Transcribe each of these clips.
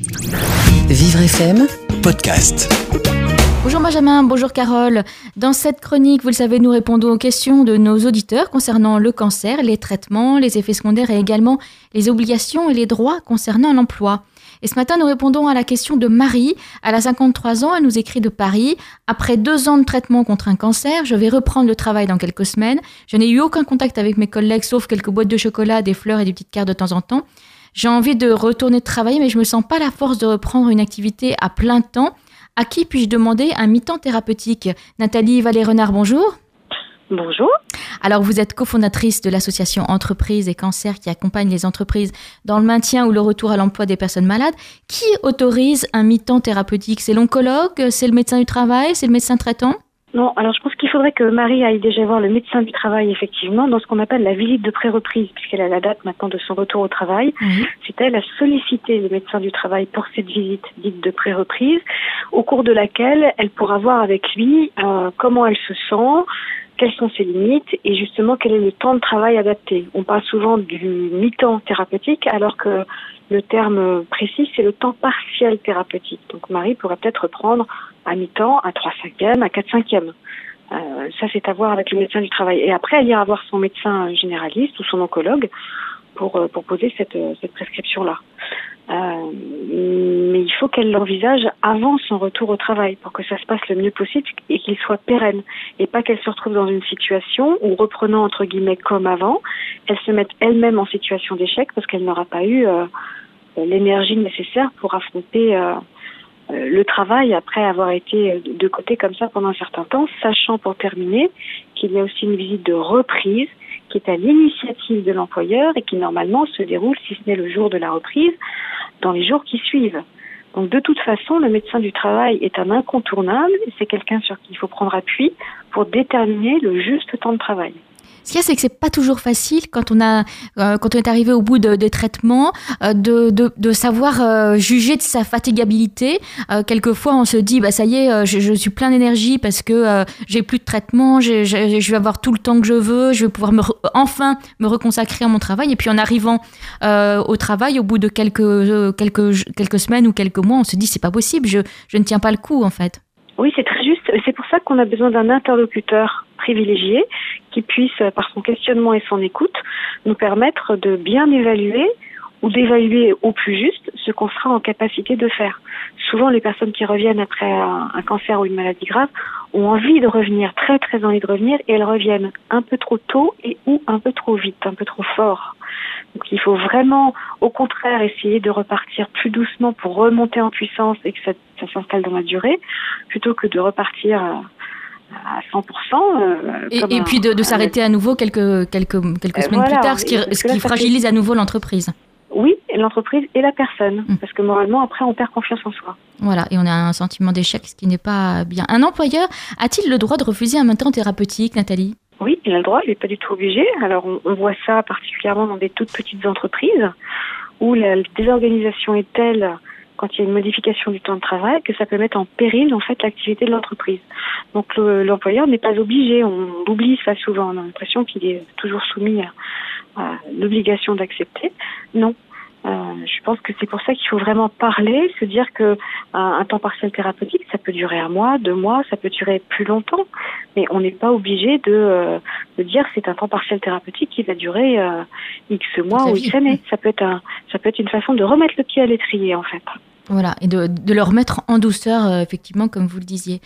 Vivre FM Podcast. Bonjour Benjamin, bonjour Carole. Dans cette chronique, vous le savez, nous répondons aux questions de nos auditeurs concernant le cancer, les traitements, les effets secondaires et également les obligations et les droits concernant l'emploi. Et ce matin, nous répondons à la question de Marie. Elle a 53 ans, elle nous écrit de Paris. Après deux ans de traitement contre un cancer, je vais reprendre le travail dans quelques semaines. Je n'ai eu aucun contact avec mes collègues, sauf quelques boîtes de chocolat, des fleurs et des petites cartes de temps en temps. J'ai envie de retourner travailler, mais je me sens pas la force de reprendre une activité à plein temps. À qui puis-je demander un mi-temps thérapeutique Nathalie Vallée-Renard, bonjour. Bonjour. Alors, vous êtes cofondatrice de l'association Entreprises et Cancer qui accompagne les entreprises dans le maintien ou le retour à l'emploi des personnes malades. Qui autorise un mi-temps thérapeutique? C'est l'oncologue? C'est le médecin du travail? C'est le médecin traitant? Non, alors je pense qu'il faudrait que Marie aille déjà voir le médecin du travail, effectivement, dans ce qu'on appelle la visite de pré-reprise, puisqu'elle a la date maintenant de son retour au travail. C'est elle a sollicité le médecin du travail pour cette visite dite de pré-reprise, au cours de laquelle elle pourra voir avec lui euh, comment elle se sent, quelles sont ses limites et justement quel est le temps de travail adapté. On parle souvent du mi-temps thérapeutique alors que le terme précis c'est le temps partiel thérapeutique. Donc Marie pourrait peut-être prendre à mi-temps, à 3 cinquièmes, à 4 cinquièmes. Euh, ça c'est à voir avec le médecin du travail. Et après elle ira voir son médecin généraliste ou son oncologue pour, euh, pour poser cette, cette prescription-là. Euh, mais il faut qu'elle l'envisage avant son retour au travail pour que ça se passe le mieux possible et qu'il soit pérenne et pas qu'elle se retrouve dans une situation où reprenant entre guillemets comme avant, elle se mette elle-même en situation d'échec parce qu'elle n'aura pas eu euh, l'énergie nécessaire pour affronter euh, le travail après avoir été de côté comme ça pendant un certain temps, sachant pour terminer qu'il y a aussi une visite de reprise qui est à l'initiative de l'employeur et qui normalement se déroule, si ce n'est le jour de la reprise, dans les jours qui suivent. Donc de toute façon, le médecin du travail est un incontournable et c'est quelqu'un sur qui il faut prendre appui pour déterminer le juste temps de travail. Ce qu'il y a, c'est que c'est pas toujours facile quand on a, euh, quand on est arrivé au bout de, des traitements, euh, de, de, savoir euh, juger de sa fatigabilité. quelquefois, on se dit, bah ça y est, je, suis plein d'énergie parce que j'ai plus de traitement, je, vais avoir tout le temps que je veux, je vais pouvoir me enfin me reconsacrer à mon travail. Et puis en arrivant au travail, au bout de quelques quelques quelques semaines ou quelques mois, on se dit, c'est pas possible, je, je ne tiens pas le coup en fait. Oui, c'est très juste. C'est pour ça qu'on a besoin d'un interlocuteur privilégié qui puisse, par son questionnement et son écoute, nous permettre de bien évaluer ou d'évaluer au plus juste ce qu'on sera en capacité de faire. Souvent, les personnes qui reviennent après un, cancer ou une maladie grave ont envie de revenir, très très envie de revenir, et elles reviennent un peu trop tôt et ou un peu trop vite, un peu trop fort. Donc il faut vraiment, au contraire, essayer de repartir plus doucement pour remonter en puissance et que ça, ça s'installe dans la durée, plutôt que de repartir à 100%. Euh, et, et, puis de, de s'arrêter à nouveau quelques, quelques, quelques semaines voilà, plus tard, ce qui, ce qui fragilise à nouveau l'entreprise. Oui, l'entreprise et la personne, mmh. parce que moralement, après, on perd confiance en soi. Voilà, et on a un sentiment d'échec, ce qui n'est pas bien. Un employeur a-t-il le droit de refuser un maintien thérapeutique, Nathalie? Oui, il a le droit, il n'est pas du tout obligé. Alors, on, on voit ça particulièrement dans des toutes petites entreprises, où la désorganisation est telle quand il y a une modification du temps de travail, que ça peut mettre en péril en fait l'activité de l'entreprise. Donc l'employeur n'est pas obligé, on oublie ça souvent, on a l'impression qu'il est toujours soumis à, à l'obligation d'accepter. Non. Euh, je pense que c'est pour ça qu'il faut vraiment parler, se dire que un, un, temps partiel thérapeutique, ça peut durer un mois, deux mois, ça peut durer plus longtemps, mais on n'est pas obligé de, euh, de dire c'est un temps partiel thérapeutique qui va durer euh, x mois ou x années. Ça peut être un, ça peut être une façon de remettre le pied à l'étrier en fait. Voilà, et de, de, le remettre en douceur, euh, effectivement, comme vous le disiez.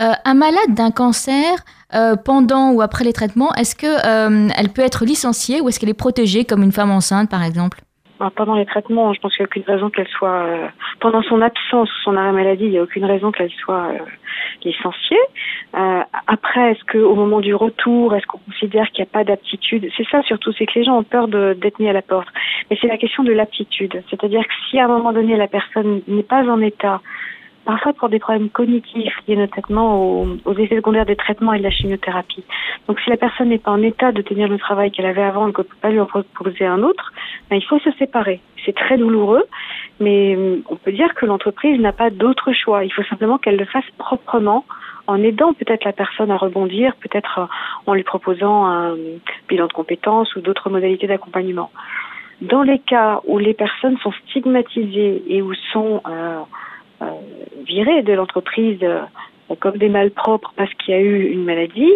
Euh, un malade d'un cancer, euh, pendant ou après les traitements, est-ce qu'elle elle peut être licenciée ou est-ce qu'elle est protégée comme une femme enceinte, par exemple? Pendant les traitements, je pense qu'il n'y a aucune raison qu'elle soit. Euh, pendant son absence, son arrêt maladie, il n'y a aucune raison qu'elle soit euh, licenciée. Euh, après, est-ce qu'au moment du retour, est-ce qu'on considère qu'il n'y a pas d'aptitude? C'est ça surtout, c'est que les gens ont peur d'être mis à la porte. Mais c'est la question de l'aptitude. C'est-à-dire que si à un moment donné, la personne n'est pas en état parfois pour des problèmes cognitifs liés notamment aux, effets secondaires des traitements et de la chimiothérapie. Donc si la personne n'est pas en état de tenir le travail qu'elle avait avant et qu'on ne peut pas lui en proposer un autre, ben, il faut se séparer. C'est très douloureux, mais hum, on peut dire que l'entreprise n'a pas d'autre choix. Il faut simplement qu'elle le fasse proprement en aidant peut-être la personne à rebondir, peut-être en lui proposant un bilan de compétences ou d'autres modalités d'accompagnement. Dans les cas où les personnes sont stigmatisées et où sont euh, euh, virées de l'entreprise euh, comme des malpropres parce qu'il y a eu une maladie,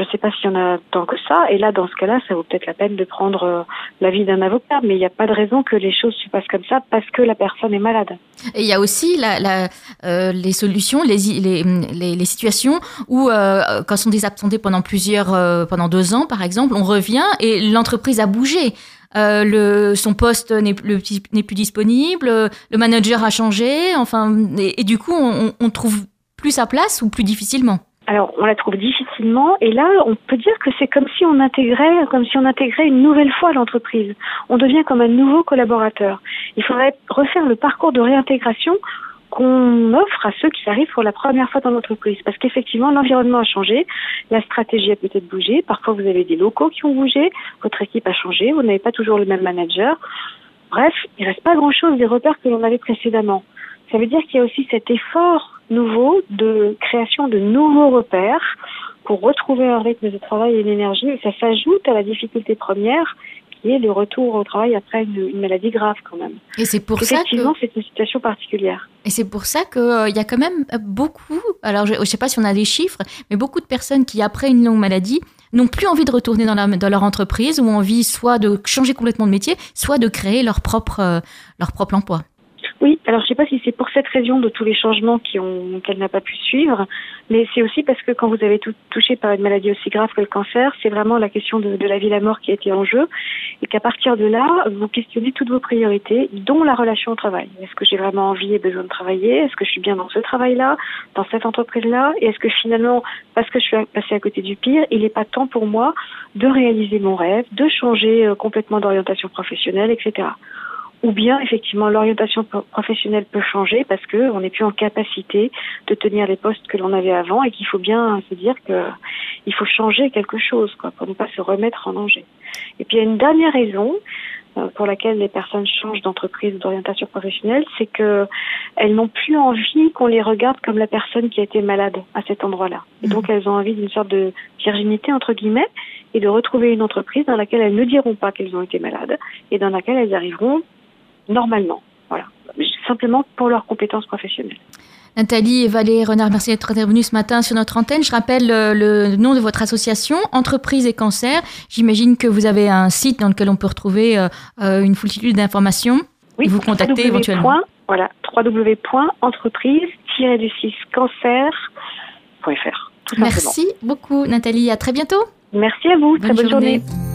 je ne sais pas s'il y en a tant que ça. Et là, dans ce cas-là, ça vaut peut-être la peine de prendre euh, l'avis d'un avocat. Mais il n'y a pas de raison que les choses se passent comme ça parce que la personne est malade. Et il y a aussi la, la, euh, les solutions, les, les, les, les situations où, euh, quand on est absenté pendant plusieurs, euh, pendant deux ans, par exemple, on revient et l'entreprise a bougé. Euh, le, son poste n'est plus, disponible, le manager a changé, enfin, et, et du coup, on, on trouve plus sa place ou plus difficilement. Alors, on la trouve difficilement, et là, on peut dire que c'est comme si on intégrait, comme si on intégrait une nouvelle fois l'entreprise. On devient comme un nouveau collaborateur. Il faudrait refaire le parcours de réintégration qu'on offre à ceux qui arrivent pour la première fois dans l'entreprise. Parce qu'effectivement, l'environnement a changé, la stratégie a peut-être bougé, parfois vous avez des locaux qui ont bougé, votre équipe a changé, vous n'avez pas toujours le même manager. Bref, il reste pas grand-chose des repères que l'on avait précédemment. Ça veut dire qu'il y a aussi cet effort nouveau de création de nouveaux repères pour retrouver un rythme de travail et une énergie. Ça s'ajoute à la difficulté première qui est le retour au travail après une, une maladie grave quand même. Et c'est pour ça Effectivement, c'est une situation particulière. Et c'est pour ça qu'il euh, y a quand même beaucoup, alors je ne sais pas si on a des chiffres, mais beaucoup de personnes qui, après une longue maladie, n'ont plus envie de retourner dans, la, dans leur entreprise ou ont envie soit de changer complètement de métier, soit de créer leur propre, euh, leur propre emploi. Oui, alors je ne sais pas si c'est pour cette raison de tous les changements qu'elle n'a pas pu suivre, mais c'est aussi parce que quand vous avez tout touché par une maladie aussi grave que le cancer, c'est vraiment la question de, de, la vie la mort qui a été en jeu, et qu'à partir de là, vous questionnez toutes vos priorités, dont la relation au travail. Est-ce que j'ai vraiment envie et besoin de travailler? Est-ce que je suis bien dans ce travail-là, dans cette entreprise-là? Et est-ce que finalement, parce que je suis passée à côté du pire, il n'est pas temps pour moi de réaliser mon rêve, de changer euh, complètement d'orientation professionnelle, etc ou bien effectivement l'orientation professionnelle peut changer parce que on n'est plus en capacité de tenir les postes que l'on avait avant et qu'il faut bien se dire que il faut changer quelque chose quoi pour ne pas se remettre en danger. Et puis il y a une dernière raison euh, pour laquelle les personnes changent d'entreprise ou d'orientation professionnelle, c'est que elles n'ont plus envie qu'on les regarde comme la personne qui a été malade à cet endroit-là. Et donc mmh. elles ont envie d'une sorte de virginité entre guillemets et de retrouver une entreprise dans laquelle elles ne diront pas qu'elles ont été malades et dans laquelle elles arriveront normalement. Voilà. Simplement pour leurs compétences professionnelles. Nathalie et Valérie Renard, merci d'être intervenue ce matin sur notre antenne. Je rappelle le, le, nom de votre association, Entreprise et Cancer. J'imagine que vous avez un site dans lequel on peut retrouver euh, euh une foultitude d'informations. Oui, vous contacter éventuellement. Voilà, www.entreprise-cancer-du-6-cancer.fr. Merci beaucoup Nathalie, à très bientôt. Merci à vous, bonne très bonne journée. journée.